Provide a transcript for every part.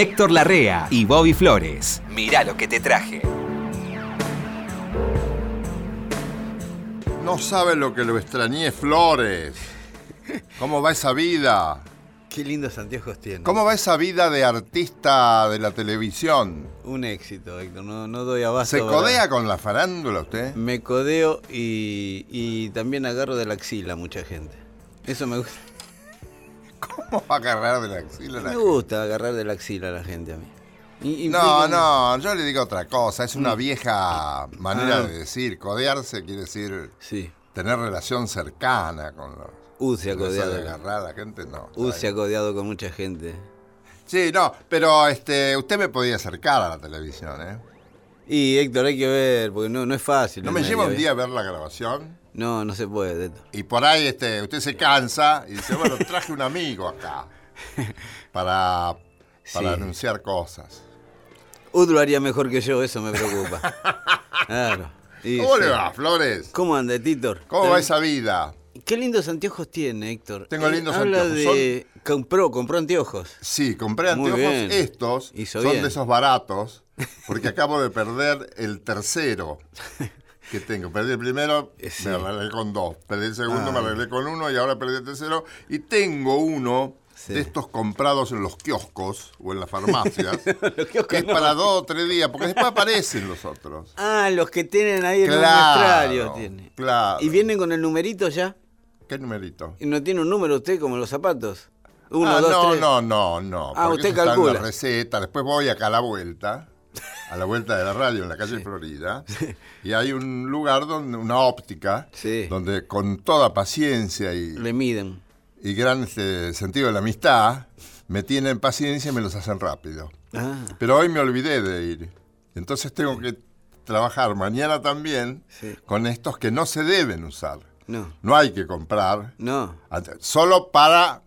Héctor Larrea y Bobby Flores. Mirá lo que te traje. No sabe lo que lo extrañé, Flores. ¿Cómo va esa vida? Qué lindos anteojos tiene. ¿Cómo va esa vida de artista de la televisión? Un éxito, Héctor. No, no doy abasto. ¿Se ¿verdad? codea con la farándula usted? Me codeo y, y también agarro de la axila a mucha gente. Eso me gusta. ¿Cómo va a agarrar de la axila? la Me gusta agarrar de la axila a la gente a mí. Y- y No, no, yo le digo otra cosa. Es una vieja manera Ah. de decir. Codearse quiere decir Sí. tener relación cercana con los. U se ha Eso de codeado. agarrar a la gente, no. U se ha codeado con mucha gente. Sí, no, pero este, usted me podía acercar a la televisión, ¿eh? Y Héctor, hay que ver, porque no, no es fácil. ¿No el me medio, lleva un día a ver la grabación? No, no se puede, Héctor. Y por ahí este, usted se cansa y dice, bueno, traje un amigo acá para, para Sí. anunciar cosas. Ud lo haría mejor que yo, eso me preocupa. Claro. Y ¿Cómo sí. le va, Flores? ¿Cómo anda, Titor? ¿Cómo va esa vida? Qué lindos anteojos tiene, Héctor. Tengo lindos habla anteojos. De... Compró, compró anteojos. Sí, compré anteojos estos, Hizo son bien. de esos baratos, porque acabo de perder el tercero que tengo. Perdí el primero, Eh, sí. me arreglé con dos. Perdí el segundo, Ah. me arreglé con uno y ahora perdí el tercero. Y tengo uno Sí. de estos comprados en los kioscos o en las farmacias, que es no. para dos o tres días, porque después aparecen los otros. Ah, los que tienen ahí el Claro, tiene. claro. ¿Y vienen con el numerito ya? ¿Qué numerito? ¿Y no tiene un número usted como los zapatos? Uno, ah, dos, no, tres. no, no, no. Ah, usted eso está en calcula. la receta. Después voy acá a la vuelta, a la vuelta de la radio en la calle Florida, y hay un lugar donde una óptica, Sí. donde con toda paciencia y, Le miden. y gran este, sentido de la amistad, me tienen paciencia y me los hacen rápido. Ah, Pero hoy me olvidé de ir. Entonces tengo que trabajar mañana también con estos que no se deben usar. no, No hay que comprar. no. Solo para,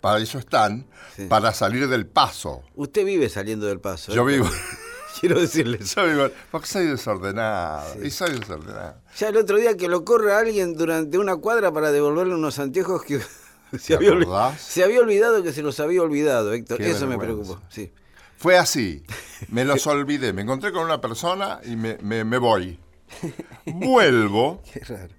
para eso están, Sí. para salir del paso. Usted vive saliendo del paso. Yo Héctor. vivo, Quiero decirle eso. yo porque soy desordenado, y soy desordenado. Ya el otro día que lo corre alguien durante una cuadra para devolverle unos anteojos que se ¿Te había, se había olvidado que se los había olvidado, Héctor. Qué Eso me preocupó. Sí. Fue así, me los olvidé, me encontré con una persona y me, me- me voy. Vuelvo Qué raro.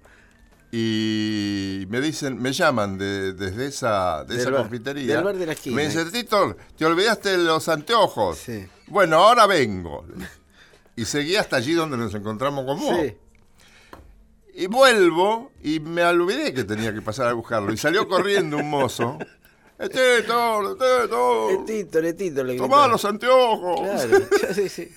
y me dicen, me llaman de- desde esa, de Del esa bar, confitería. del bar de la esquina. Me dicen, Tito, te olvidaste los anteojos. Sí. Bueno, ahora vengo. Y seguí hasta allí donde nos encontramos con vos. Sí. Y vuelvo y me olvidé que tenía que pasar a buscarlo. Y salió corriendo un mozo. Tito, Tito, Letito, letito, le tomá los anteojos. Claro, sí, sí.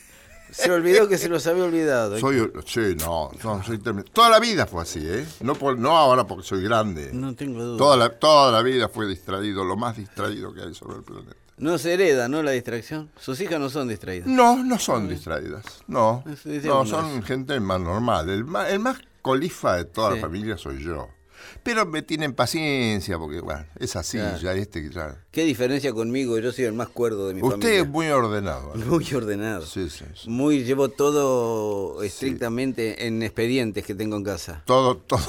Se olvidó que se los había olvidado. Soy, sí, no, no, soy. Toda la vida fue así, ¿eh? No, por- no ahora porque soy grande. No tengo duda. Toda la, toda la vida fue distraído, lo más distraído que hay sobre el planeta. No se hereda, ¿no? La distracción. Sus hijas no son distraídas. No, no son distraídas. No, dice no son gente más normal. El más, el más colifa de toda Sí. la familia soy yo. Pero me tienen paciencia porque, bueno, es así, Claro. ya este ya. ¿Qué diferencia conmigo? Yo soy el más cuerdo de mi Usted familia. es muy ordenado. ¿no? Muy ordenado. Sí, sí, sí. Muy, llevo todo estrictamente en expedientes que tengo en casa. Todo, todo,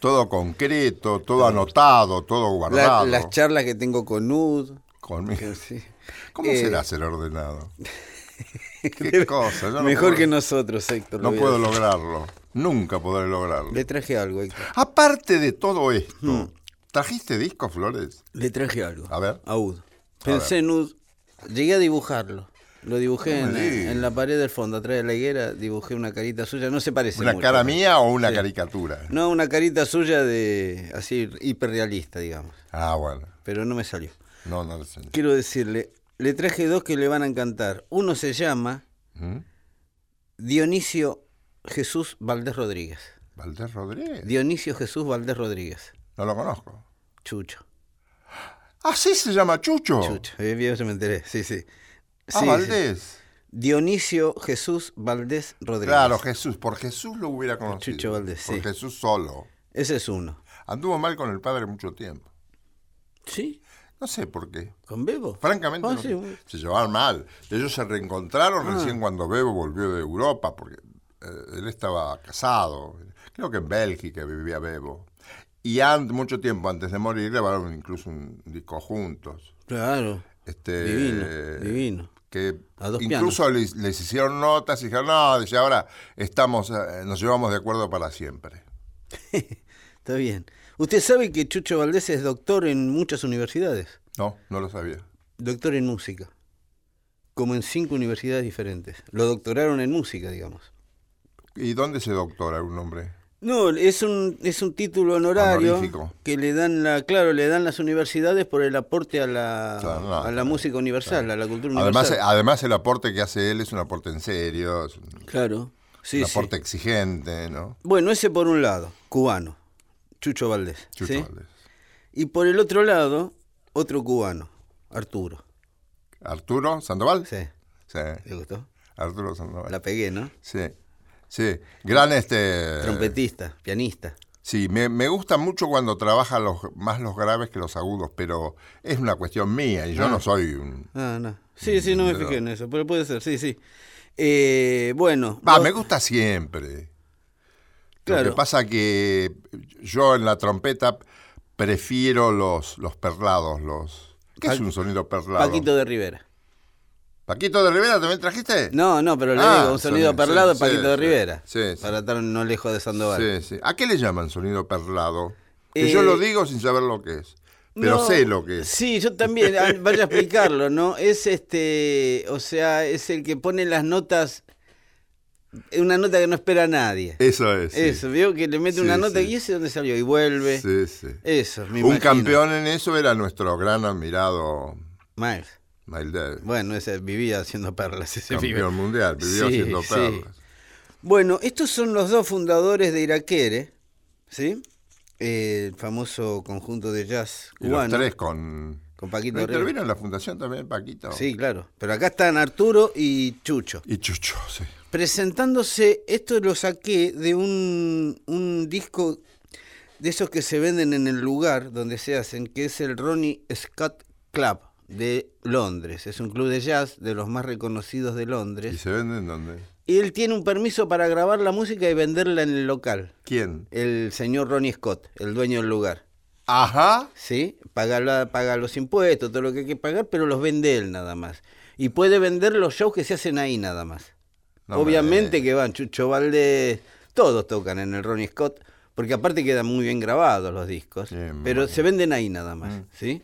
todo concreto, todo anotado, todo La- guardado. las charlas que tengo con Nud. Conmigo. sí. ¿Cómo Eh, será ser ordenado? Qué cosa. no Mejor puedo- que nosotros, Héctor. No lo puedo lograrlo. Nunca podré lograrlo. Le traje algo, Héctor. Aparte de todo esto, Hmm. ¿trajiste disco, Flores? Le traje algo. A ver. A Ud. Pensé en Ud. Llegué a dibujarlo. Lo dibujé en, la pared del fondo, atrás de la higuera. Dibujé una carita suya. No se parece ¿Una mucho, cara mía o una Sí. caricatura? No, una carita suya de así hiperrealista, digamos. Ah, bueno. Pero no me salió. No, no lo sé. Quiero decirle, le traje dos que le van a encantar. Uno se llama ¿Mm? Dionisio Jesús Valdés Rodríguez. Valdés Rodríguez. Dionisio Jesús Valdés Rodríguez. No lo conozco. Chucho. Ah, sí se llama Chucho. Chucho. Eh, yo me enteré. Sí, sí. Ah, Sí, sí. Valdés. Dionisio Jesús Valdés Rodríguez. Claro, Jesús. Por Jesús lo hubiera conocido. Chucho Valdés, Por sí. Jesús solo. Ese es uno. Anduvo mal con el padre mucho tiempo. ¿Sí? No sé por qué. ¿Con Bebo? Francamente, Ah, no sí, sé. bueno. se llevaban mal. Ellos se reencontraron Ah. recién cuando Bebo volvió de Europa, porque eh, él estaba casado. Creo que en Bélgica vivía Bebo. Y mucho tiempo antes de morir grabaron incluso un disco juntos. Claro. Este, Divino, divino. Que A dos incluso les, les hicieron notas y dijeron, no, dice, ahora estamos, eh, nos llevamos de acuerdo para siempre. Está bien. Usted sabe que Chucho Valdés es doctor en muchas universidades. No, no lo sabía. Doctor en música. Como en cinco universidades diferentes. Lo doctoraron en música, digamos. ¿Y dónde se doctora un hombre? No, es un, es un título honorario Honorífico. que le dan la, claro, le dan las universidades por el aporte a la, Claro, no, a la música universal, a la cultura Además, universal. además, el aporte que hace él es un aporte en serio, es un, claro, sí, un sí. aporte exigente, ¿no? Bueno, ese por un lado, cubano, Chucho Valdés. Chucho ¿sí? Valdés. Y por el otro lado, otro cubano, Arturo. ¿Arturo Sandoval? Sí, Sí, ¿le gustó? Arturo Sandoval. La pegué, ¿no? Sí, sí. Gran este... Trompetista, pianista. Sí, me, me gusta mucho cuando trabaja los, más los graves que los agudos, pero es una cuestión mía y yo no soy un... Ah, no. Sí, sí, no me Pero- fijé en eso, pero puede ser, sí, sí. Eh, bueno. Va, los- me gusta siempre. Lo que pasa que yo en la trompeta prefiero los, los perlados, los... ¿Qué es un sonido perlado? Paquito de Rivera. ¿Paquito de Rivera también trajiste? No, no, pero le Ah, digo, un sonido sonido, perlado sí, Paquito sí, de. Rivera. Sí, sí. Para estar no lejos de Sandoval. Sí, sí. ¿A qué le llaman sonido perlado? Que Eh, yo lo digo sin saber lo que es. Pero No, sé lo que es. Sí, yo también, ah, vaya a explicarlo, ¿no? Es este, o sea, es el que pone las notas, una nota que no espera nadie. Eso es. sí. Eso, veo que le mete Sí, una nota sí. y ese dónde salió y vuelve. Sí, sí. Eso, me Un imagino. campeón en eso era nuestro gran admirado Miles. Miles Davis. Bueno, ese vivía haciendo perlas, ese. Campeón mundial, vivió Sí, haciendo sí. perlas. Bueno, estos son los dos fundadores de Iraquere, ¿sí? Eh, el famoso conjunto de jazz Y los cubano. tres con. Con Paquito ¿No Rivera. intervino en la fundación también, Paquito? Sí, claro. Pero acá están Arturo y Chucho. Y Chucho, sí. Presentándose, esto lo saqué de un, un disco de esos que se venden en el lugar donde se hacen, que es el Ronnie Scott Club de Londres. Es un club de jazz de los más reconocidos de ¿Y Londres. se venden dónde? Y él tiene un permiso para grabar la música y venderla en el local. ¿Quién? El señor Ronnie Scott, el dueño del lugar. Ajá. ¿Sí? Paga, la- paga los impuestos, todo lo que hay que pagar, pero los vende él nada más. Y puede vender los shows que se hacen ahí nada más. No Obviamente me- que van Chucho Valdés, todos tocan en el Ronnie Scott, porque aparte quedan muy bien grabados los discos, pero se venden ahí nada más, Mm. ¿sí?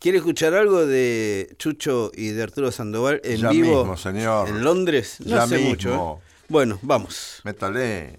¿Quiere escuchar algo de Chucho y de Arturo Sandoval en Ya vivo mismo, señor. en Londres? No Ya hace mucho. mismo. ¿eh? Bueno, vamos. Métale.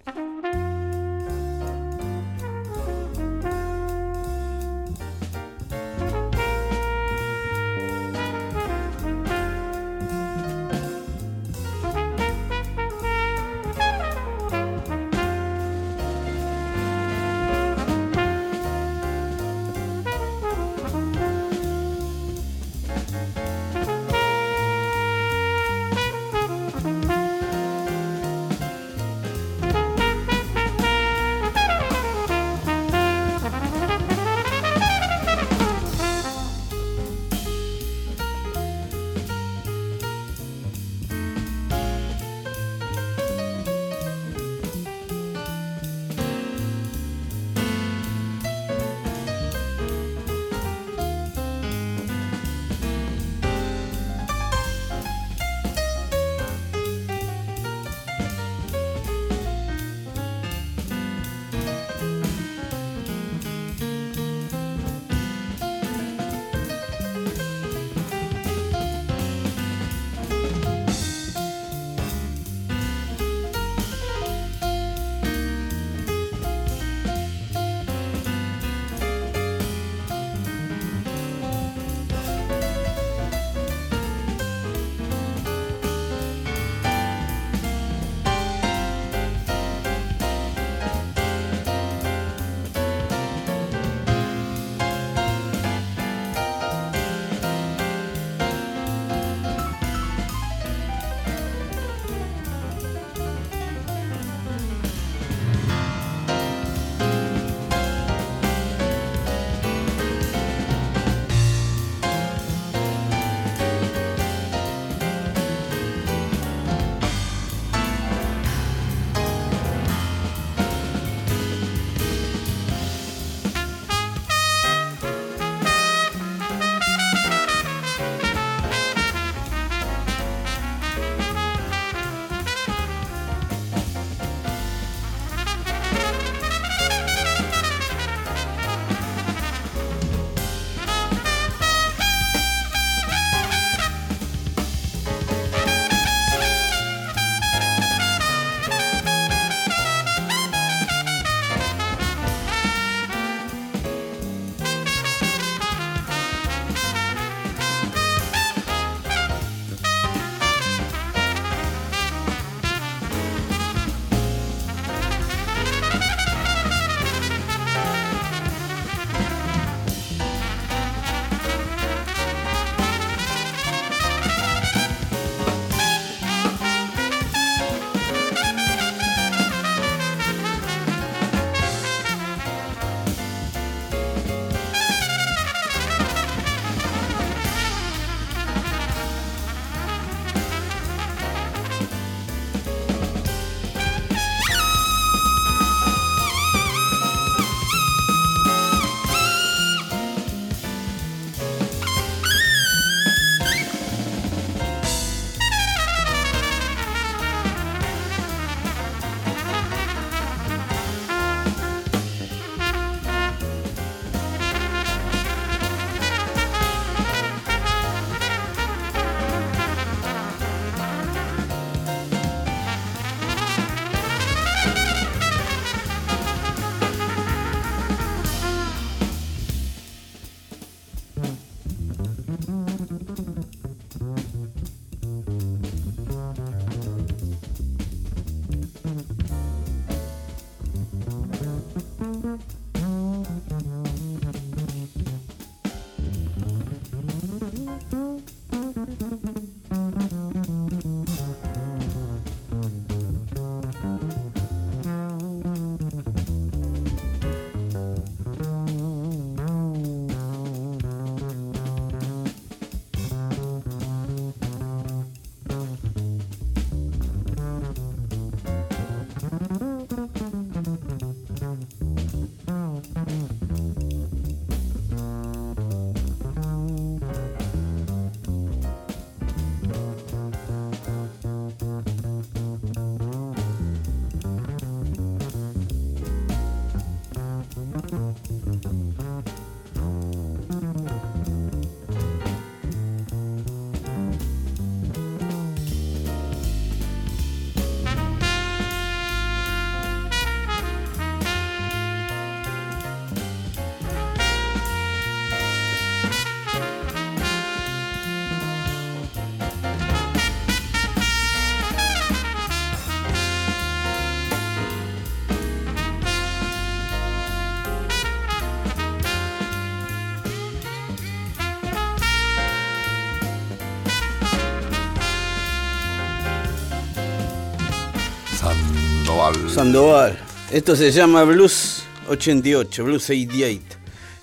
Sandoval. Esto se llama Blues 88, Blues 88.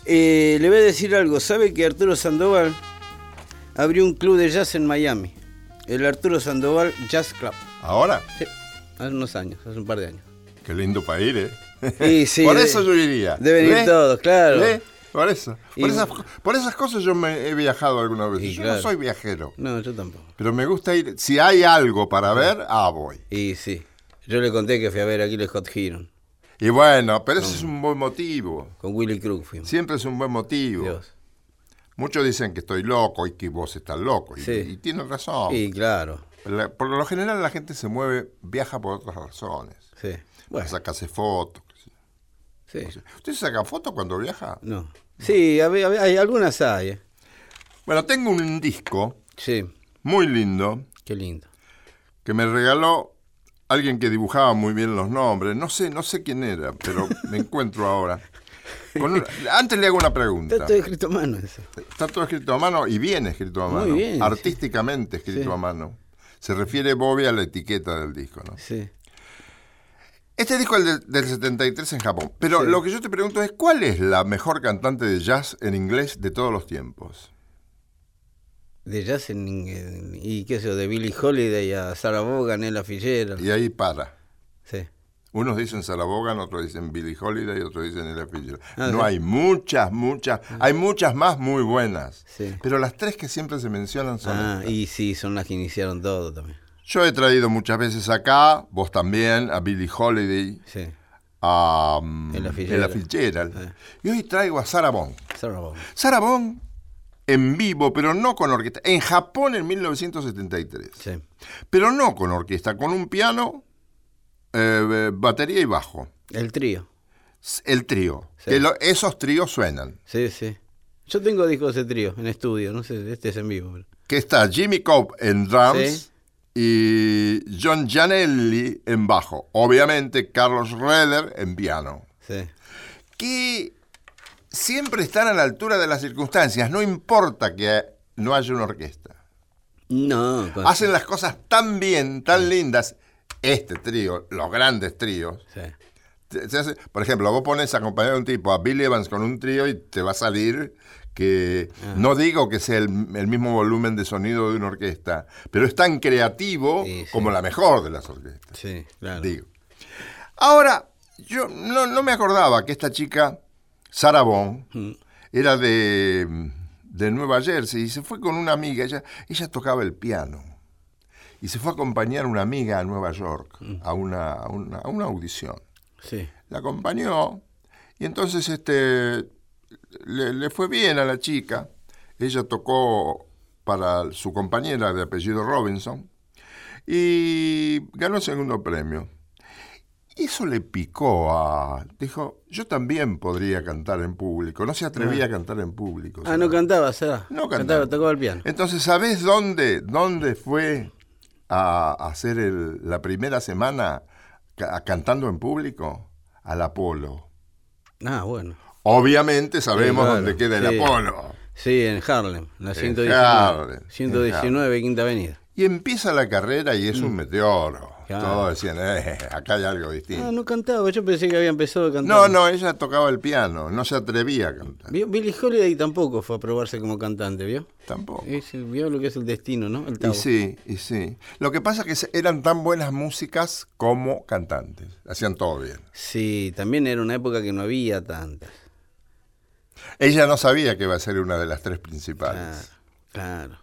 Eh, le voy a decir algo. ¿Sabe que Arturo Sandoval abrió un club de jazz en Miami? El Arturo Sandoval Jazz Club. ¿Ahora? Sí, hace unos años, hace un par de años. Qué lindo para ir, ¿eh? Sí, sí, por eso yo iría. deben ir ¿Ve? todos, claro. ¿Ve? Por eso. Por, Y- esas, por esas cosas yo me he viajado alguna vez. Y yo claro. no soy viajero. No, yo tampoco. Pero me gusta ir. Si hay algo para ver, ah, voy. Y sí, yo le conté que fui a ver aquí el Hot Heron. Y bueno, pero ese es un buen motivo. Con Willy Crook. Siempre es un buen motivo. Dios. Muchos dicen que estoy loco y que vos estás loco. Y, Sí. y tienen razón. Y claro, La- por lo general la gente se mueve, viaja por otras razones. sí. Bueno, Sacarse fotos. sí. ¿Usted se saca fotos cuando viaja? No. Sí, a ver, a ver, hay algunas hay. eh. Bueno, tengo un disco Sí, muy lindo qué lindo. que me regaló alguien que dibujaba muy bien los nombres. No sé, no sé quién era, pero me encuentro ahora. Con antes le hago una pregunta. Está todo escrito a mano eso. Está todo escrito a mano y bien escrito a Muy mano. bien, sí. artísticamente escrito Sí. a mano. Se refiere Bobby a la etiqueta del disco, ¿no? Sí. Este disco es del, del 73 en Japón. Pero Sí. lo que yo te pregunto es, ¿cuál es la mejor cantante de jazz en inglés de todos los tiempos? De jazz en, y qué sé yo, de Billie Holiday a Sarah Vaughan, Ella Fitzgerald. Y ahí para. Sí. Unos dicen Sarah Vaughan, otros dicen Billie Holiday, otros dicen Ella Fitzgerald. Ah, no sí. hay muchas, muchas. Hay muchas más muy buenas. Sí. Pero las tres que siempre se mencionan son Ah, estas. y sí, son las que iniciaron todo también. Yo he traído muchas veces acá, vos también, a Billie Holiday, Sí. a um, Ella Fitzgerald. Y hoy traigo a Sarah Vaughan. Sarah Vaughan en vivo, pero no con orquesta. En Japón en 1973. Sí. Pero no con orquesta, con un piano, eh, batería y bajo. El trío. El trío. Sí. Que lo- esos tríos suenan. Sí, sí. Yo tengo discos de trío en estudio, no sé, este es en vivo. pero- Que está Jimmy Cobb en drums Sí. y John Gianelli en bajo. Obviamente Carlos Reder en piano. Sí. que siempre están a la altura de las circunstancias, no importa que no haya una orquesta. No, Hacen las cosas tan bien, tan lindas, este trío, los grandes tríos. sí. te- se hace- por ejemplo, vos pones a acompañar a un tipo, a Billy Evans con un trío y te va a salir que, Ah. no digo que sea el, el mismo volumen de sonido de una orquesta, pero es tan creativo sí. como la mejor de las orquestas. Sí, claro. Digo. Ahora, yo no, no me acordaba que esta chica, Sarah Vaughan, Mm. era de, de Nueva Jersey y se fue con una amiga. Ella, ella tocaba el piano. Y se fue a acompañar a una amiga a Nueva York Mm. a, una, a, una, a una audición. Sí. La acompañó y entonces este, le, le fue bien a la chica. Ella tocó para su compañera de apellido Robinson y ganó el segundo premio. Eso le picó a... Dijo, yo también podría cantar en público. No se atrevía a cantar en público. Ah, no cantaba, Sara. No cantaba. tocaba el piano. Entonces, ¿sabés dónde, dónde fue a hacer el- la primera semana ca- cantando en público? Al Apolo. Ah, bueno. Obviamente sabemos Sí, claro, dónde queda el sí. Apolo. Sí, en Harlem, la En 119. Harlem, en 119, Quinta Avenida. Y empieza la carrera y es un meteoro. Claro. Todos decían, eh, acá hay algo Ah, distinto. no cantaba, yo pensé que había empezado a cantar. No, no, ella tocaba el piano, no se atrevía a cantar. Billie Holiday tampoco fue a probarse como cantante, ¿vio? Tampoco. Es- vio lo que es el destino, ¿no? El Y sí, y sí. Lo que pasa es que eran tan buenas músicas como cantantes. Hacían todo bien. Sí, también era una época que no había tantas. Ella no sabía que iba a ser una de las tres Claro, principales. claro.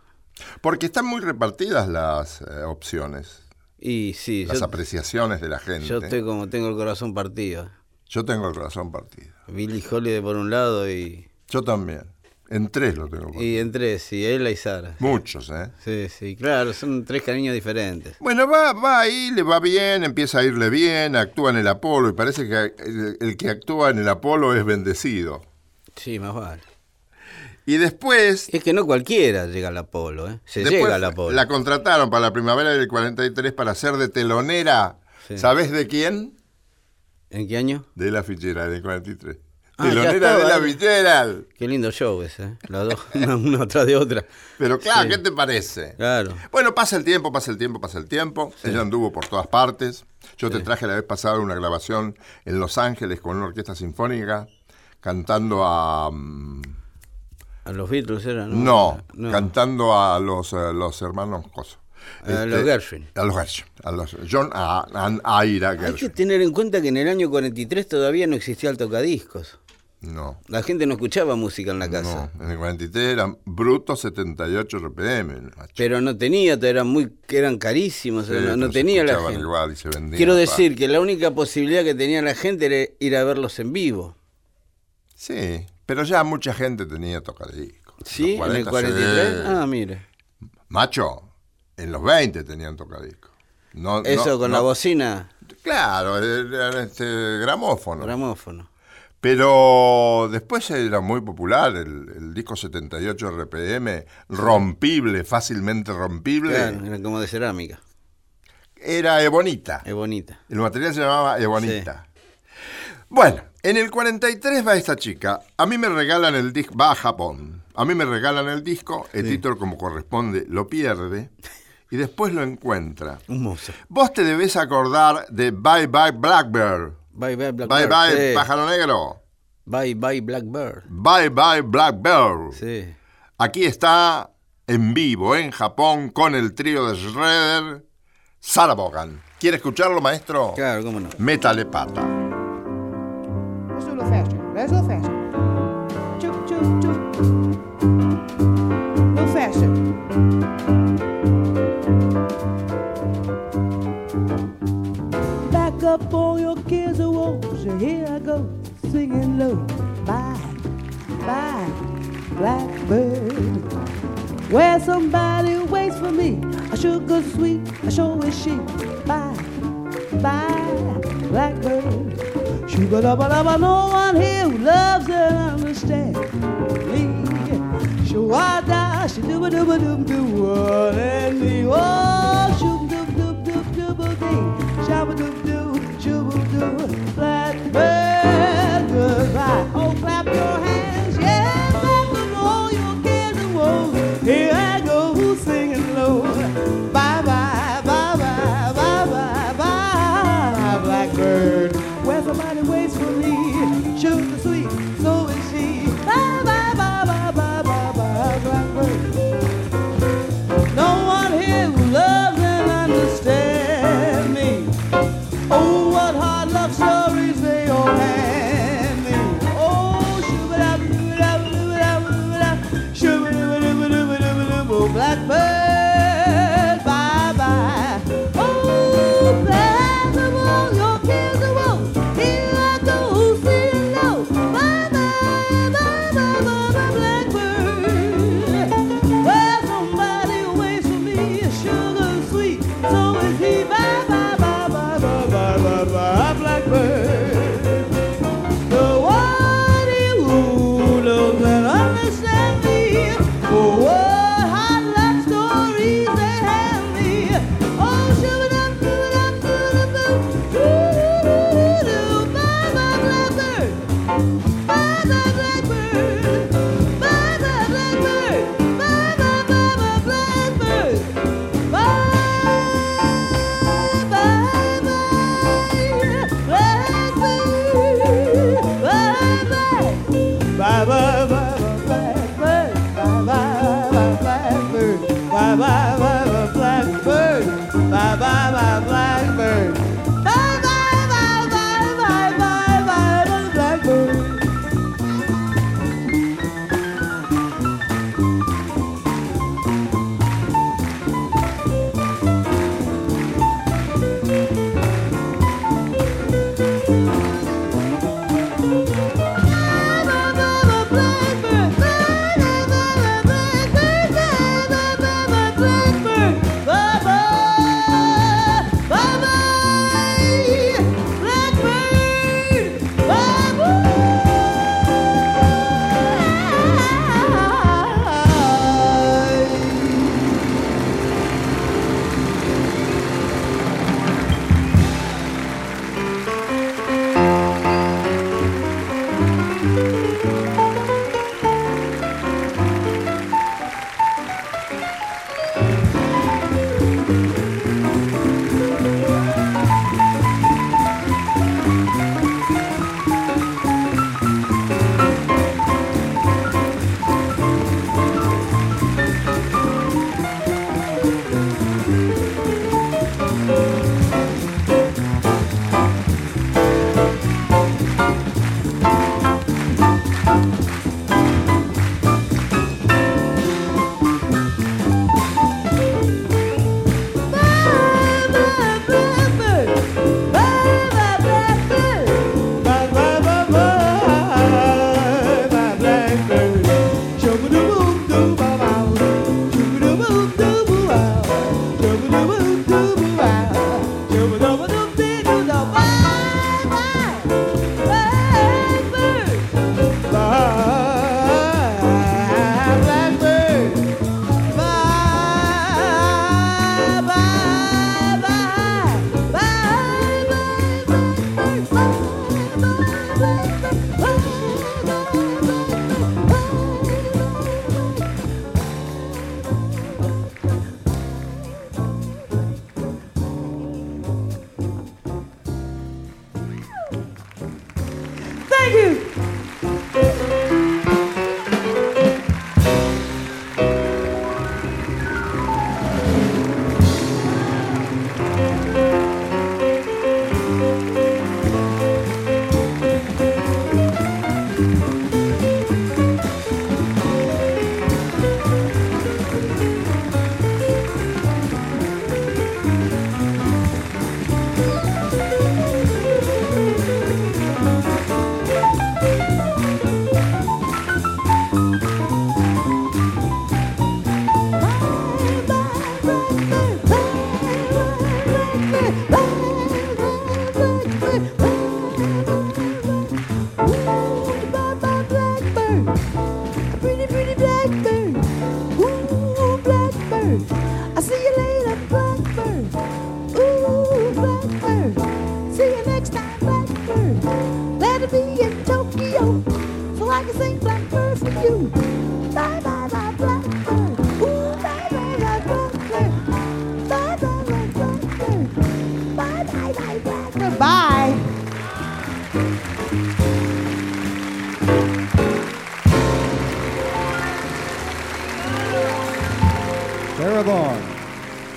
Porque están muy repartidas las eh, opciones, Y sí, las yo, apreciaciones de la gente. yo estoy como tengo el corazón partido. Yo tengo el corazón partido. Billie Holiday por un lado y, Yo también. En tres lo tengo partido. y en tres, y ella y Sara. Muchos, ¿eh? Sí, sí, claro, son tres cariños diferentes. Bueno, va, va ahí, le va bien, empieza a irle bien, actúa en el Apolo y parece que el, el que actúa en el Apolo es bendecido. Sí, más vale. Y después, Es que no cualquiera llega al Apolo, ¿eh? Se llega al Apolo. la contrataron para la primavera del 43 para ser de telonera. Sí. ¿Sabes de quién? ¿En qué año? De la fichera del 43. Ah, telonera de la. Fitzgerald. Qué lindo show ese, ¿eh? Las dos, una, una atrás de otra. Pero claro, Sí. ¿qué te parece? Claro. Bueno, pasa el tiempo, pasa el tiempo, pasa el tiempo. Ella anduvo por todas partes. Yo te traje la vez pasada una grabación en Los Ángeles con una orquesta sinfónica cantando a... mm, A los Beatles eran. ¿no? No, cantando a los, eh, los hermanos Coso. A los Gershwin. A los Gershwin. A los John a, a- Aira Hay que Gershwin. tener en cuenta que en el año 43 todavía no existía el tocadiscos. No. La gente no escuchaba música en la casa. No, en el 43 eran brutos 78 RPM. macho. Pero no tenía, eran muy, eran carísimos, Sí, no, no tenía la gente. igual y se vendían, Quiero pa. decir que la única posibilidad que tenía la gente era ir a verlos en vivo. Sí, pero ya mucha gente tenía tocadiscos. ¿Sí? En el 40, 43. sí. Ah, mire. Macho, en los 20 tenían tocadiscos. No, Eso no- con no- la bocina, Claro, era este gramófono. gramófono. Pero después era muy popular el, el disco 78 RPM, rompible, fácilmente rompible. Claro, era como de cerámica. Era Ebonita. Es bonita. El material se llamaba Ebonita. Bueno, en el 43 va esta chica. A mí me regalan el disco, va a Japón. A mí me regalan el disco, el título como corresponde lo pierde y después lo encuentra. Un monstruo. Vos te debes acordar de Bye Bye Blackbird. Bye bye Bye Blackbird. Bye sí. Pájaro Negro. Bye bye Blackbird. Bye Bye Blackbird. Sí. Aquí está en vivo en Japón con el trío de Shredder, Sarah Vaughan. ¿Quiere escucharlo, maestro? Claro, cómo no. Métale pata. Faster. Let's do a little faster. Choop, choop, choop. A little faster. Back up all your cares and woes. Here I go, singing low. Bye, bye, blackbird. Where somebody waits for me, a sugar sweet, a show is she. Bye, bye, blackbird. Shoo-ba-da-ba-da-ba, no one here who loves and understands me. Shoo-ah-da, shoo-doo-ba-doo-ba-doo-doo, one and me. Oh, shoo-doo-doo-doo-doo-doo-dee, shabba-doo-doo, shoo-boo-doo, flatbed goodbye. Oh, clap your hands, yeah, clap with all your cares and woes. yeah.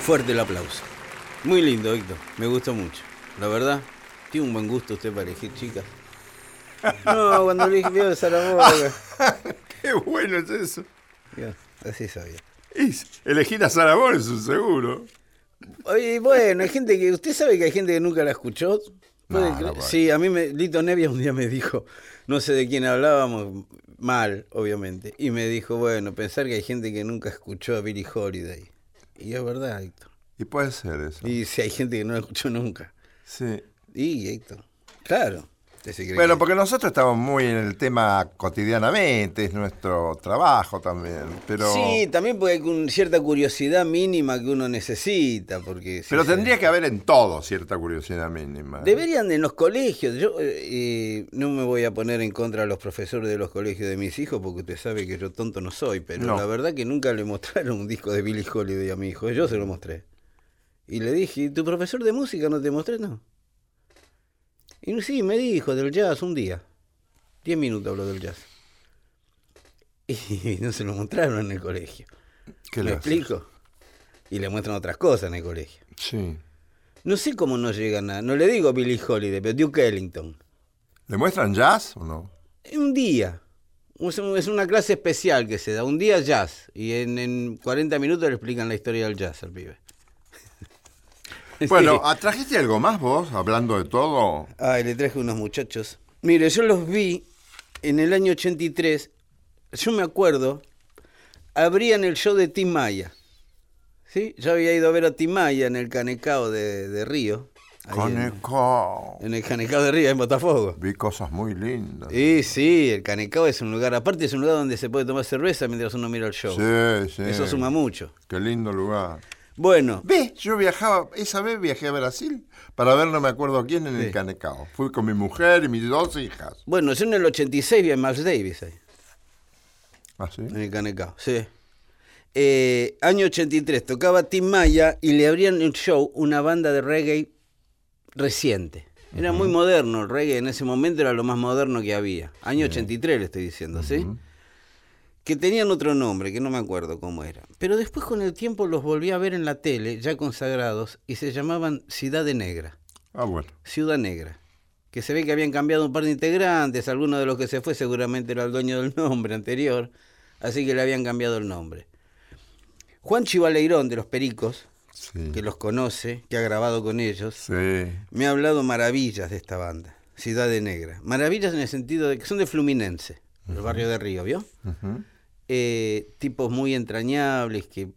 Fuerte el aplauso. Muy lindo, Héctor. Me gustó mucho. La verdad, tiene un buen gusto usted para elegir chicas. No, cuando le dije de Zaragoza. Qué bueno es eso. Así sabía. Elegir a Sara Vaughan es un seguro. Oye, bueno, hay gente que. ¿Usted sabe que hay gente que nunca la escuchó? Sí, a mí me, Lito Nevia un día me dijo, no sé de quién hablábamos, mal, obviamente. Y me dijo, bueno, pensar que hay gente que nunca escuchó a Billie Holiday. Y es verdad, Héctor. Y puede ser eso. Y si hay gente que no la escuchó nunca. Sí. Y Héctor, claro. Cree Bueno, que- porque nosotros estamos muy en el tema cotidianamente, es nuestro trabajo también. Pero, Sí, también porque hay un- cierta curiosidad mínima que uno necesita, porque... si pero se- tendría que haber en todo cierta curiosidad mínima. Deberían en los colegios, yo eh, eh, no me voy a poner en contra de los profesores de los colegios de mis hijos porque usted sabe que yo tonto no soy, pero No. la verdad que nunca le mostraron un disco de Billie Holiday a mi hijo, yo se lo mostré. Y le dije, ¿y ¿tu profesor de música no te mostré? No. Y sí, me dijo del jazz un día. Diez minutos habló del jazz. Y no se lo mostraron en el colegio. ¿Qué ¿Me explico? Y le muestran otras cosas en el colegio. Sí. No sé cómo no llegan a... No le digo Billie Holiday, pero Duke Ellington. ¿Le muestran jazz o no? Un día. Es una clase especial que se da. Un día jazz. Y en, en 40 minutos le explican la historia del jazz al pibe. Bueno, Sí. ¿ah, ¿trajiste algo más vos, hablando de todo? Ay, le traje unos muchachos. Mire, yo los vi en el año 83. Yo me acuerdo. Abrían el show de Tim Maya. ¿Sí? Yo había ido a ver a Tim Maya en el Canecao de, de Río. ahí en- el Canecao de Río, en Botafogo. Vi cosas muy lindas. Sí, sí, el Canecao es un lugar. Aparte, es un lugar donde se puede tomar cerveza mientras uno mira el show. Sí, sí. Eso suma mucho. Qué lindo lugar. Bueno, Ve, yo viajaba, esa vez viajé a Brasil para ver no me acuerdo quién en Sí. el Canecao. Fui con mi mujer y mis dos hijas. bueno, yo en el 86 vi a Miles Davis ahí, ¿Ah, sí? en el Canecao, sí. Eh, año 83, tocaba Tim Maya y le abrían el show una banda de reggae reciente. Era muy moderno, el reggae en ese momento era lo más moderno que había. Año 83 le estoy diciendo, ¿sí? Que tenían otro nombre, que no me acuerdo cómo era. Pero después con el tiempo los volví a ver en la tele, ya consagrados, y se llamaban Ciudad de Negra. Ah, bueno. Ciudad Negra. Que se ve que habían cambiado un par de integrantes, alguno de los que se fue seguramente era el dueño del nombre anterior, así que le habían cambiado el nombre. Juan Chivaleirón de los Pericos, Sí. que los conoce, que ha grabado con ellos, Sí. me ha hablado maravillas de esta banda, Ciudad de Negra. Maravillas en el sentido de que son de Fluminense, el barrio de Río, ¿vio? Eh, tipos muy entrañables que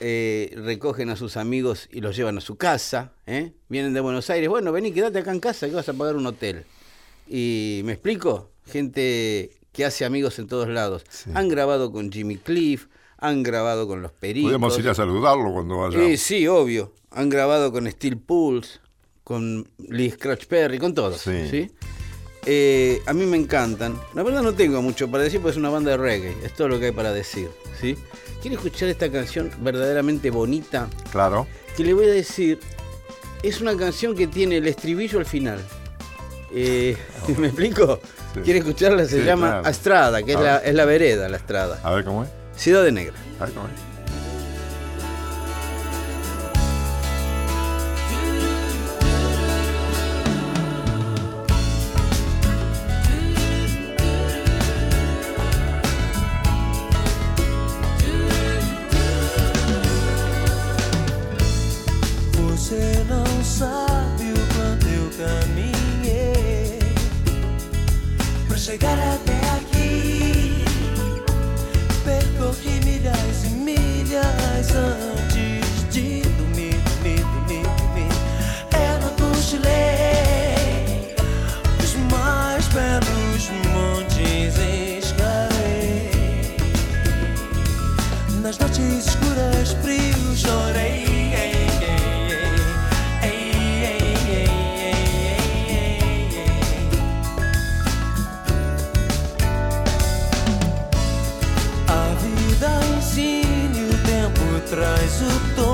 eh, recogen a sus amigos y los llevan a su casa. ¿eh? Vienen de Buenos Aires, bueno, vení, quédate acá en casa que vas a pagar un hotel. Y me explico, gente que hace amigos en todos lados. Sí. Han grabado con Jimmy Cliff, han grabado con los Pericos. Podemos ir a saludarlo cuando vaya. Eh, sí, obvio. Han grabado con Steel Pulse, con Lee Scratch Perry, con todos. Sí. ¿sí? Eh, a mí me encantan. La verdad no tengo mucho para decir porque es una banda de reggae. Es todo lo que hay para decir. ¿sí? ¿Quiere escuchar esta canción verdaderamente bonita? Claro. Que le voy a decir, es una canción que tiene el estribillo al final. Eh, ¿Me explico? Sí. ¿Quiere escucharla? Se Sí, llama claro. Astrada, que es la, es la vereda, la Estrada. A ver cómo es. Ciudad de Negra. A ver cómo es. trás o tom.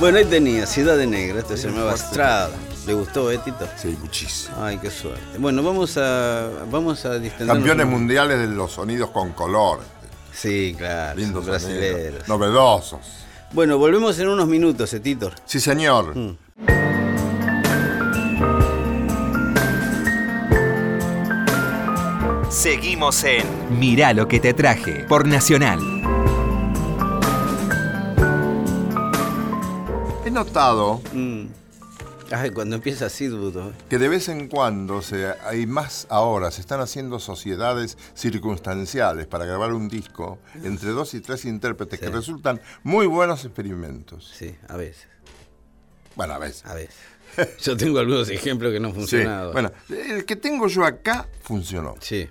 Bueno, ahí tenía Ciudad de Negra, esto se llamaba Estrada. ¿Le gustó, eh, Tito? Sí, muchísimo. Ay, qué suerte. Bueno, vamos a, vamos a distendernos Campeones un- mundiales de los sonidos con color. Sí, claro, Lindos sonidos. Novedosos. Bueno, volvemos en unos minutos, eh, Tito. Sí, señor. Mm. Seguimos en Mirá lo que te traje por Nacional. Notado Mm. Ay, cuando empieza así dudo. que de vez en cuando se, hay más ahora, se están haciendo sociedades circunstanciales para grabar un disco entre dos y tres intérpretes que resultan muy buenos experimentos. Sí, a veces, Bueno, a veces. a veces. Yo tengo algunos ejemplos que no han Sí. funcionado. Bueno, el que tengo yo acá funcionó. Sí.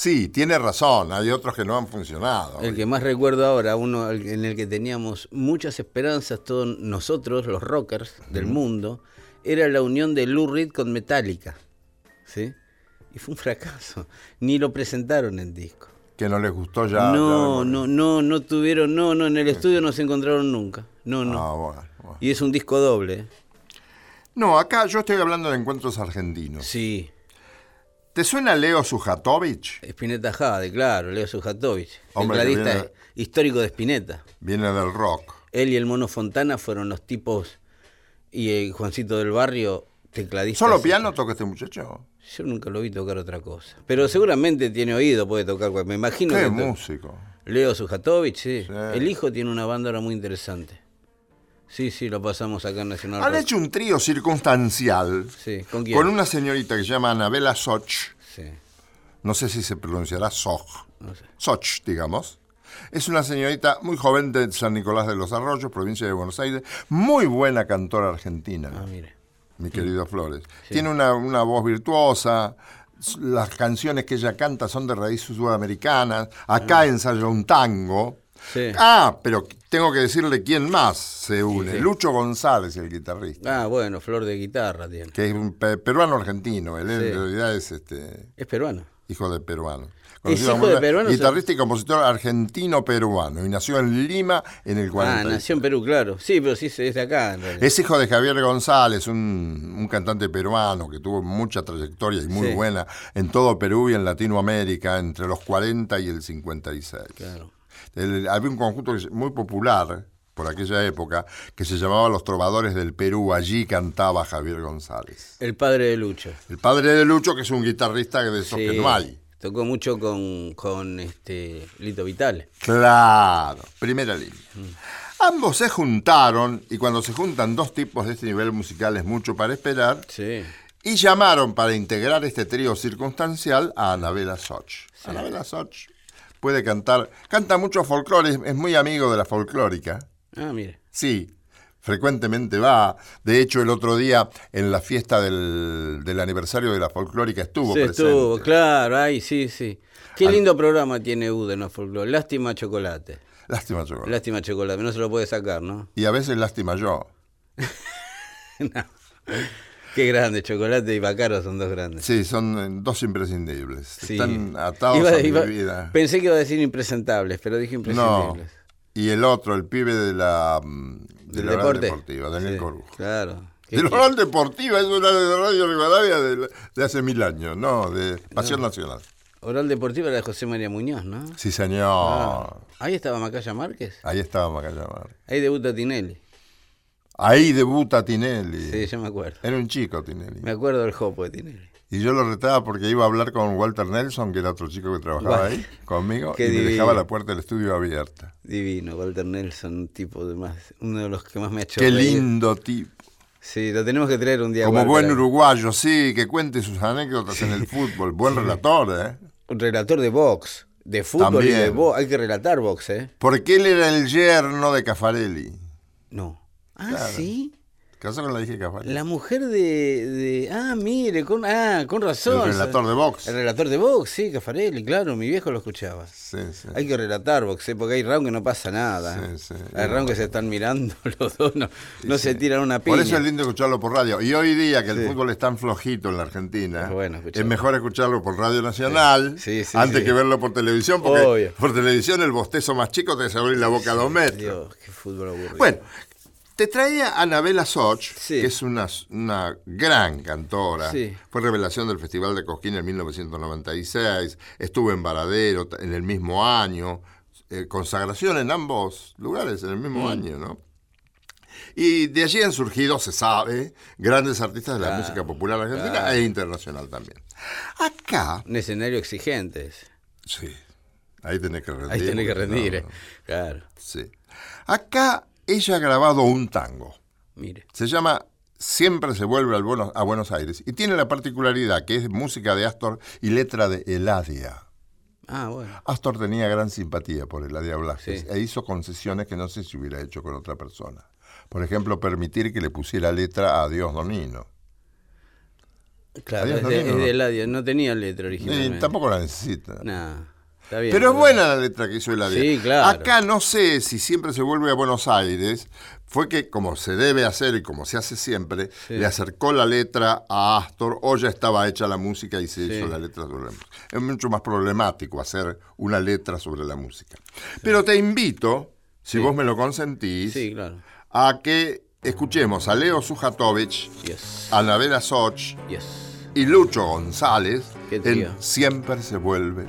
Sí, tiene razón, hay otros que no han funcionado. El que más recuerdo ahora, uno en el que teníamos muchas esperanzas, todos nosotros, los rockers del mundo, era la unión de Lou Reed con Metallica. ¿Sí? Y fue un fracaso. Ni lo presentaron en disco. Que no les gustó ya. no, ya- no, no, no tuvieron, no, no, en el estudio no se encontraron nunca. No, no. Ah, bueno, bueno. Y es un disco doble. ¿eh? No, acá yo estoy hablando de encuentros argentinos. Sí. ¿Te suena Leo Sujatovich? Spinetta Jade, claro, Leo Sujatovich. Tecladista viene- histórico de Spinetta. Viene del rock. Él y el Mono Fontana fueron los tipos. Y el Juancito del Barrio, tecladista. ¿Solo piano toca este muchacho? Yo nunca lo vi tocar otra cosa. Pero seguramente tiene oído, puede tocar. Me imagino Qué que. músico. Leo Sujatovich, sí. Sí. El hijo tiene una banda ahora muy interesante. Sí, sí, lo pasamos acá en Nacional. Han Rock. hecho un trío circunstancial Sí, ¿con quién? con una señorita que se llama Anabela Soch. Sí, No sé si se pronunciará Soch. no sé. Soch, digamos. Es una señorita muy joven de San Nicolás de los Arroyos, provincia de Buenos Aires. Muy buena cantora argentina. Ah, mire. mi querido Flores. Tiene una, una voz virtuosa, las canciones que ella canta son de raíces sudamericanas, acá ensaya un tango. Sí. Ah, pero tengo que decirle quién más se une. sí. Lucho González, el guitarrista, Ah, bueno, flor de guitarra tiene. que es un pe- peruano argentino, él Sí. en realidad es este Es peruano. hijo de peruano. hijo como de peruano, Guitarrista y compositor argentino-peruano, y nació en Lima en el Ah, 40. nació en Perú, claro. Sí, pero sí es de acá en realidad. Es hijo de Javier González, un, un cantante peruano que tuvo mucha trayectoria y muy buena en todo Perú y en Latinoamérica entre los 40 y el 56. Claro. El- había un conjunto muy popular por aquella época que se llamaba Los Trovadores del Perú. Allí cantaba Javier González. El padre de Lucho. El padre de Lucho, que es un guitarrista de esos Sí, que no hay. Tocó mucho con, con este Lito Vitale. Claro, primera línea. Ambos se juntaron, y cuando se juntan dos tipos de este nivel musical es mucho para esperar, Sí. y llamaron para integrar este trío circunstancial a Anabela Soch. Anabela Soch puede cantar, canta mucho folclore, es- muy amigo de la folclórica. Ah, mire. Sí, frecuentemente va. De hecho, el otro día en la fiesta del, del aniversario de la folclórica estuvo presente. estuvo, claro, ay, sí, sí. Qué Al- lindo programa tiene U de No Folklore. Lástima chocolate. Lástima yo. Lástima chocolate, no se lo puede sacar, ¿no? Y a veces lástima yo. No. Qué grande, chocolate y Bacaro son dos grandes. Sí, son eh, dos imprescindibles. Sí. Están atados Iba- a iba- mi vida. Pensé que iba a decir impresentables, pero dije No. imprescindibles. Y el otro, el pibe de la, mm, de la deporte. deportiva, Daniel Sí, Corujo. Claro. ¿Qué De la? Oral deportiva, es una de Radio Rivadavia de, de hace mil años, no, de Pasión Nacional. Oral Deportiva era de José María Muñoz, ¿no? Sí, señor. Ah. Ahí estaba Macaya Márquez. Ahí estaba Macaya Mar. Ahí debuta Tinelli. Ahí debuta Tinelli. Sí, yo me acuerdo. Era un chico Tinelli. Me acuerdo del jopo de Tinelli. Y yo lo retaba porque iba a hablar con Walter Nelson, que era otro chico que trabajaba ahí conmigo, Qué y me divino. dejaba la puerta del estudio abierta. Divino, Walter Nelson, un tipo de más, uno de los que más me ha hecho Qué reír. lindo tipo. Sí, lo tenemos que traer un día. Como Walter buen uruguayo, sí, que cuente sus anécdotas en el fútbol. Buen relator, ¿eh? Un relator de box, de fútbol y de box. Hay que relatar box, ¿eh? Porque él era el yerno de Caffarelli. No. Ah, Claro. sí. Casó con la hija de Caffarelli. La mujer de, de- Ah, mire, con, ah, con razón. El relator de box. El relator de box, sí, Cafarelli, claro, mi viejo lo escuchaba. Sí, sí. Hay que relatar box, ¿eh? porque hay round que no pasa nada. Sí, sí. Hay round que se están mirando los dos, no, no se tiran una piña. Por eso es lindo escucharlo por radio. Y hoy día que el Sí. fútbol es tan flojito en la Argentina, Es bueno es escucharlo. mejor escucharlo por Radio Nacional antes que verlo por televisión, porque Obvio. por televisión el bostezo más chico te hace abrir la boca a dos metros. Dios, qué fútbol aburrido. Bueno, te traía a Anabela Soch, Sí. que es una, una gran cantora. Sí. Fue revelación del Festival de Cosquín en 1996. Estuvo en Varadero en el mismo año. eh, consagración en ambos lugares en el mismo Mm. año, ¿no? Y de allí han surgido, se sabe, grandes artistas de la Claro, música popular argentina claro. e internacional también. Acá, Un escenario exigente. sí, ahí tenés que rendir. Ahí tenés que no, rendir, eh. no, Claro, sí. Acá ella ha grabado un tango. mire. Se llama Siempre se vuelve a Buenos Aires y tiene la particularidad que es música de Astor y letra de Eladia. Ah, bueno. Astor tenía gran simpatía por Eladia Blasquez Sí. e hizo concesiones que no sé si hubiera hecho con otra persona. Por ejemplo, permitir que le pusiera letra a Dios Donino. Claro, Adiós, es de, es de ¿no? Tenía letra Y originalmente. tampoco la necesita. Nah, está bien. Pero es buena la letra que hizo Eladia. Sí, claro. Acá no sé si siempre se vuelve a Buenos Aires. Fue que, como se debe hacer y como se hace siempre, Sí. le acercó la letra a Astor o ya estaba hecha la música y se Sí. hizo la letra sobre la música. Es mucho más problemático hacer una letra sobre la música. Pero te invito, si vos me lo consentís, claro. a que escuchemos a Leo Sujatovich, Yes. a Navera Soch Yes. y Lucho González en Siempre se vuelve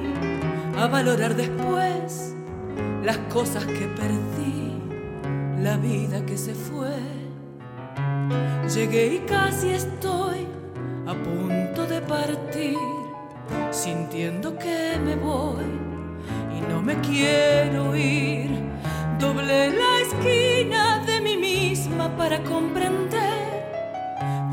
a valorar después las cosas que perdí, la vida que se fue. Llegué y casi estoy a punto de partir, sintiendo que me voy y no me quiero ir. Doblé la esquina de mí misma para comprender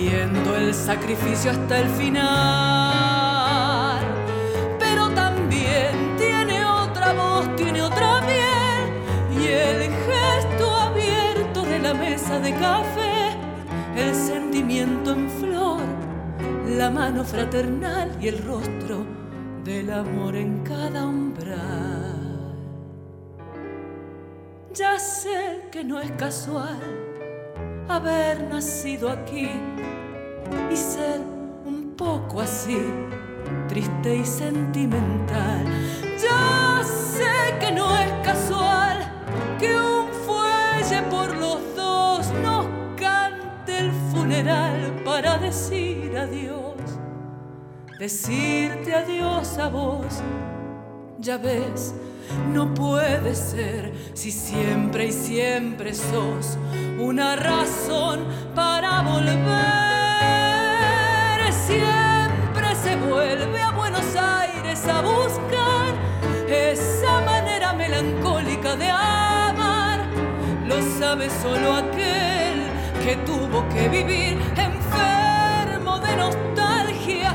pidiendo el sacrificio hasta el final. Pero también tiene otra voz, tiene otra piel, y el gesto abierto de la mesa de café, el sentimiento en flor, la mano fraternal y el rostro del amor en cada umbral. Ya sé que no es casual haber nacido aquí y ser un poco así, triste y sentimental. Ya sé que no es casual que un fuelle por los dos nos cante el funeral para decir adiós, decirte adiós a vos. Ya ves, no puede ser si siempre y siempre sos una razón para volver. Siempre se vuelve a Buenos Aires a buscar esa manera melancólica de amar. Lo sabe solo aquel que tuvo que vivir enfermo de nostalgia,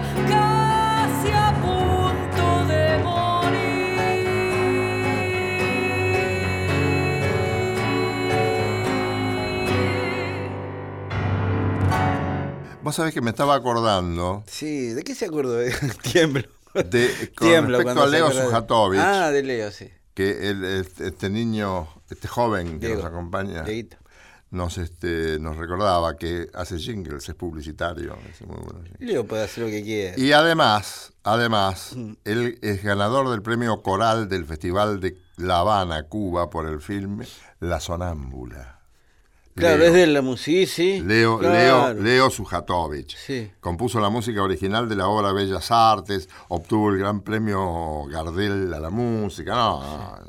Vos sabés que me estaba acordando Sí, ¿de qué se acordó? Tiemblo. de, con Tiemblo respecto a Leo Sujatovich, Ah, de Leo, sí. que el- este, este niño, este joven que Diego. nos acompaña, Dieguito. nos, este, nos recordaba que hace jingles, es publicitario. es muy bueno. Leo puede hacer lo que quiera. Y además, además, Mm. él es ganador del premio coral del Festival de La Habana, Cuba, por el filme La Sonámbula. Claro, Leo. es de la música, sí, sí. Leo, Claro. Leo, Leo Sujatovich. Sí. Compuso la música original de la obra Bellas Artes, obtuvo el gran premio Gardel a la música. No.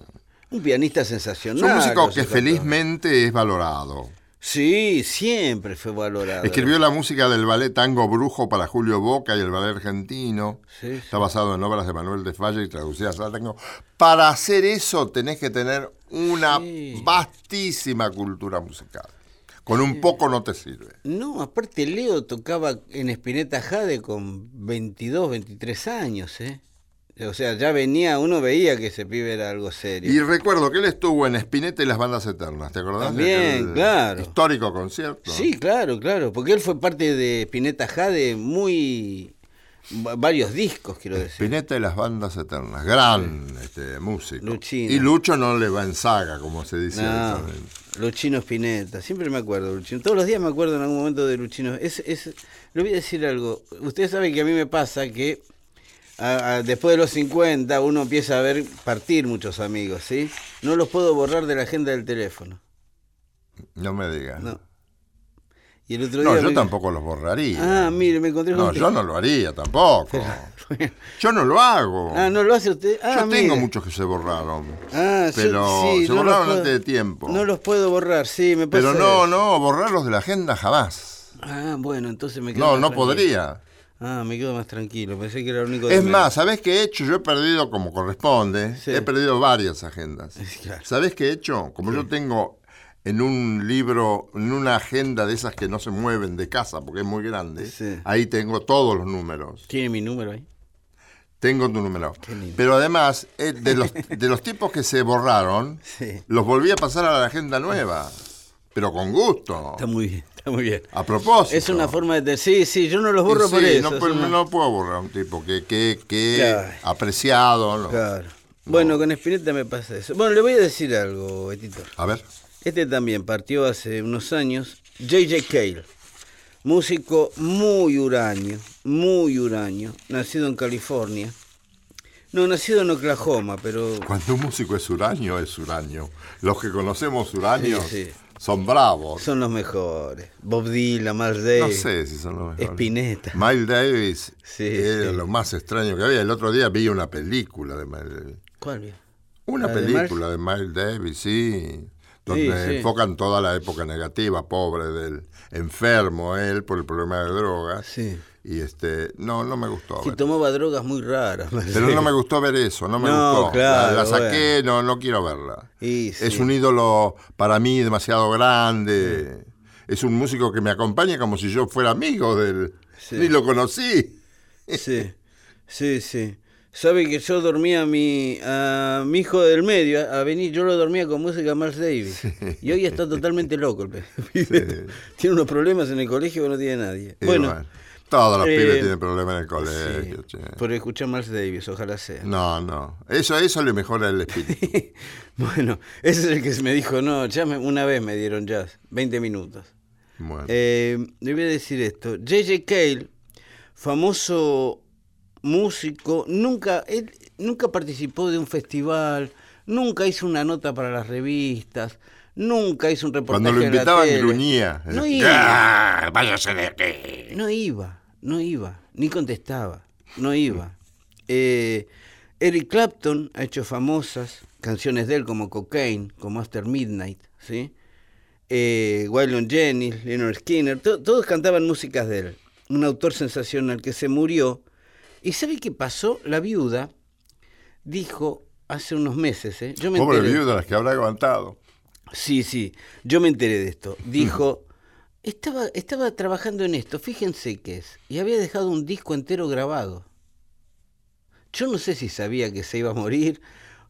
Un pianista Es sensacional. un músico que felizmente es valorado. Sí, siempre fue valorado. Escribió la música del ballet Tango Brujo para Julio Boca y el ballet argentino. Sí, sí. Está basado en obras de Manuel de Falla y traducidas al tango. Para hacer eso tenés que tener una Sí. vastísima cultura musical. Con un poco no te sirve. No, aparte Leo tocaba en Spinetta Jade con 22, 23 años, ¿eh? O sea, ya venía, uno veía que ese pibe era algo serio. Y recuerdo que él estuvo en Spinetta y las bandas eternas, ¿te acordás? aquel claro. Histórico concierto. Sí, claro, claro, porque él fue parte de Spinetta Jade muy... va- varios discos, quiero decir. Spinetta y las bandas eternas, gran este, músico. Luchino. Y Lucho no le va en saga, como se dice. No. Luchino Spinetta, siempre me acuerdo de Luchino. Todos los días me acuerdo en algún momento de Luchino. Es, es, le voy a decir algo. Usted sabe que a mí me pasa que a- a- después de los 50 uno empieza a ver partir muchos amigos, ¿sí? No los puedo borrar de la agenda del teléfono. No me digas. No. Y el otro No, yo me- tampoco los borraría. Ah, mire, me encontré no, con yo no lo haría tampoco. Yo no lo hago. Ah, ¿no lo hace usted? Ah, yo tengo muchos que se borraron. Ah, yo- pero sí, se no borraron puedo- antes de tiempo. No los puedo borrar, sí, me pasa pero no, no, borrarlos de la agenda jamás. Ah, bueno, entonces me quedo No, no tranquilo. podría. Ah, me quedo más tranquilo. Pensé que era el único. Es de más, ¿sabés qué he hecho? Yo he perdido, como corresponde, Sí. he perdido varias agendas. Claro. ¿Sabés qué he hecho? Como yo tengo en un libro, en una agenda de esas que no se mueven de casa porque es muy grande, Sí. ahí tengo todos los números. ¿Tiene mi número ahí? Tengo tu número. lindo. Pero además, eh, de los, de los tipos que se borraron, Sí. los volví a pasar a la agenda nueva. Pero con gusto. Está muy bien, está muy bien. A propósito. Es una forma de... Sí, sí, yo no los borro Sí, por eso. No, es puedo- una- no puedo borrar a un tipo que, que, que Claro. apreciado. ¿no? Claro. Bueno, con Spinetta me pasa eso. Bueno, le voy a decir algo, Betito. A ver. Este también partió hace unos años. J.J. Cale. Músico muy huraño, muy huraño. Nacido en California. No, nacido en Oklahoma, pero... Cuando un músico es uranio, es uranio. Los que conocemos Sí, sí. son bravos. Son los mejores. Bob Dylan, Miles no Davis. sé si son los mejores. Spinetta. Miles Davis Sí, era sí. lo más extraño que había. El otro día vi una película de Miles Davis. ¿Cuál? vio? Una ¿La de película de Miles Davis, sí. Donde Sí, sí. enfocan toda la época negativa, pobre del enfermo él por el problema de drogas. Sí. Y este, no, no me gustó. Sí, ver. tomaba drogas muy raras. Pero no me gustó ver eso, no me No, gustó. claro, la, la saqué, no, no quiero verla. Y sí. Es un ídolo para mí demasiado grande. Es un músico que me acompaña como si yo fuera amigo del. Sí. Ni lo conocí. Sí, sí, sí. Sabe que yo dormía a mi, a mi hijo del medio, a venir, yo lo dormía con música Miles Davis. Y hoy está totalmente loco el pibe. Tiene unos problemas en el colegio que no tiene nadie. Y bueno, todos los eh, pibes tienen problemas en el colegio. por escuchar Miles Davis, ojalá sea. No, no. Eso, eso le mejora el espíritu. bueno, ese es el que me dijo, no, ya me- una vez me dieron jazz, 20 minutos. Bueno. Eh, le voy a decir esto. J.J. Cale, famoso músico, nunca, él nunca participó de un festival, nunca hizo una nota para las revistas, nunca hizo un reportaje Cuando lo invitaban, gruñía. No iba, ¡Ah, váyase de aquí! no iba, no iba, ni contestaba, no iba. Eh, Eric Clapton ha hecho famosas canciones de él como Cocaine, como After Midnight, ¿sí? eh, Jennings, Leonard Skinner, to- todos cantaban músicas de él. Un autor sensacional que se murió. ¿Y sabe qué pasó? La viuda dijo hace unos meses, ¿eh? yo me Pobre enteré. viuda, las que habrá aguantado. Sí, sí, yo me enteré de esto. Dijo, estaba, estaba trabajando en esto, fíjense qué es, y había dejado un disco entero grabado. Yo no sé si sabía que se iba a morir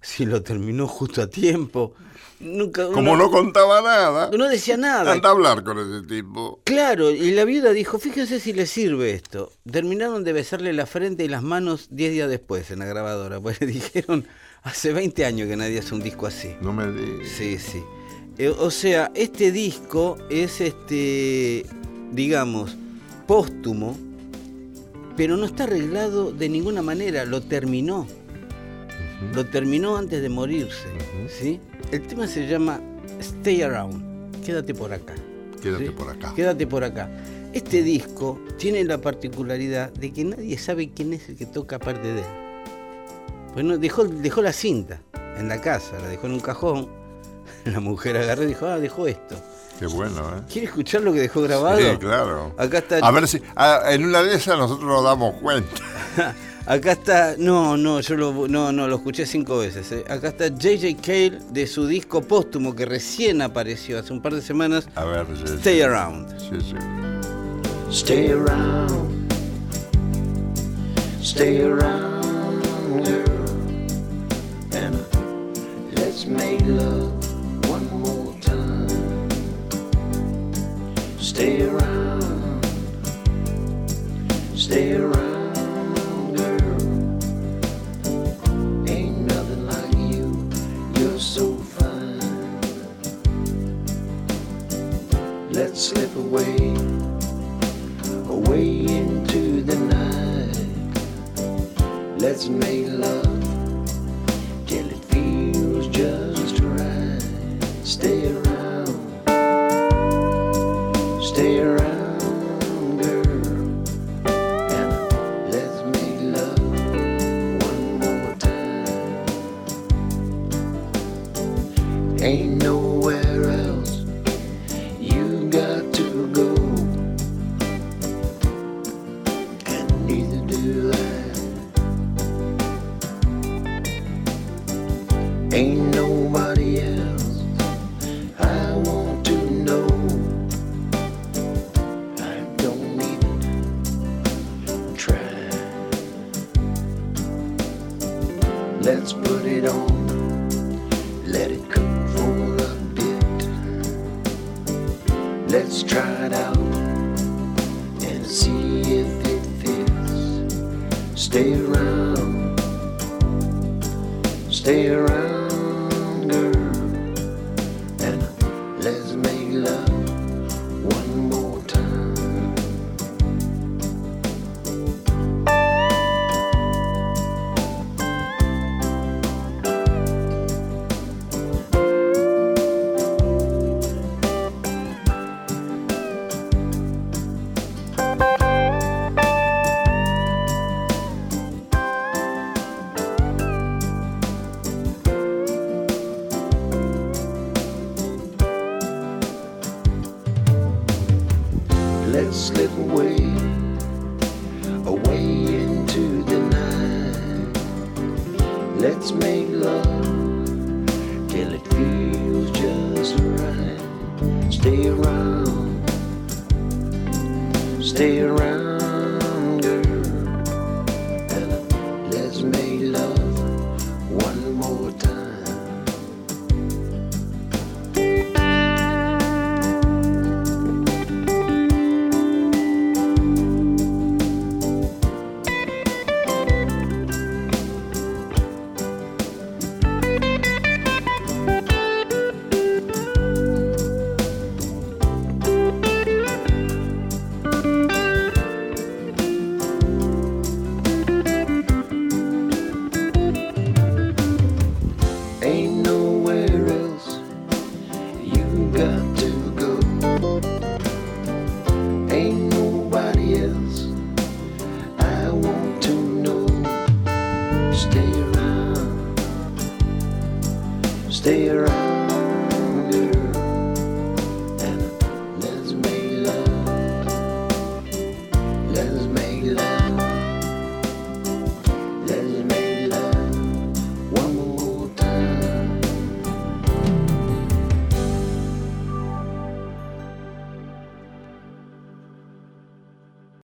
si lo terminó justo a tiempo. Nunca, Como uno- no contaba nada, no decía nada. anda a hablar con ese tipo. Claro, y la viuda dijo, fíjense si le sirve esto. Terminaron de besarle la frente y las manos 10 días después en la grabadora, pues le dijeron, hace 20 años que nadie hace un disco así. No me digas. Sí, sí. Eh, o sea, este disco es este, digamos, póstumo, pero no está arreglado de ninguna manera, lo terminó. Lo terminó antes de morirse, ¿sí? El tema se llama Stay Around, quédate por acá. Quédate ¿sí? por acá. Quédate por acá. Este disco tiene la particularidad de que nadie sabe quién es el que toca aparte de él. Pues no, dejó, dejó la cinta en la casa, la dejó en un cajón. La mujer agarró y dijo, ah, dejó esto. Qué bueno, ¿eh? ¿Quiere escuchar lo que dejó grabado? Sí, claro. Acá está. A ver si ah, en una de esas nosotros nos damos cuenta. Acá está. No, no, yo lo, no, no, lo escuché cinco veces. eh. Acá está JJ Cale de su disco póstumo que recién apareció hace un par de semanas. A ver, sí, Stay sí. Around. Sí, sí. Stay around, stay around, girl, and let's make love one more time. Stay around, stay around, Let's slip away away into the night. Let's make love slip away, away into the night. Let's make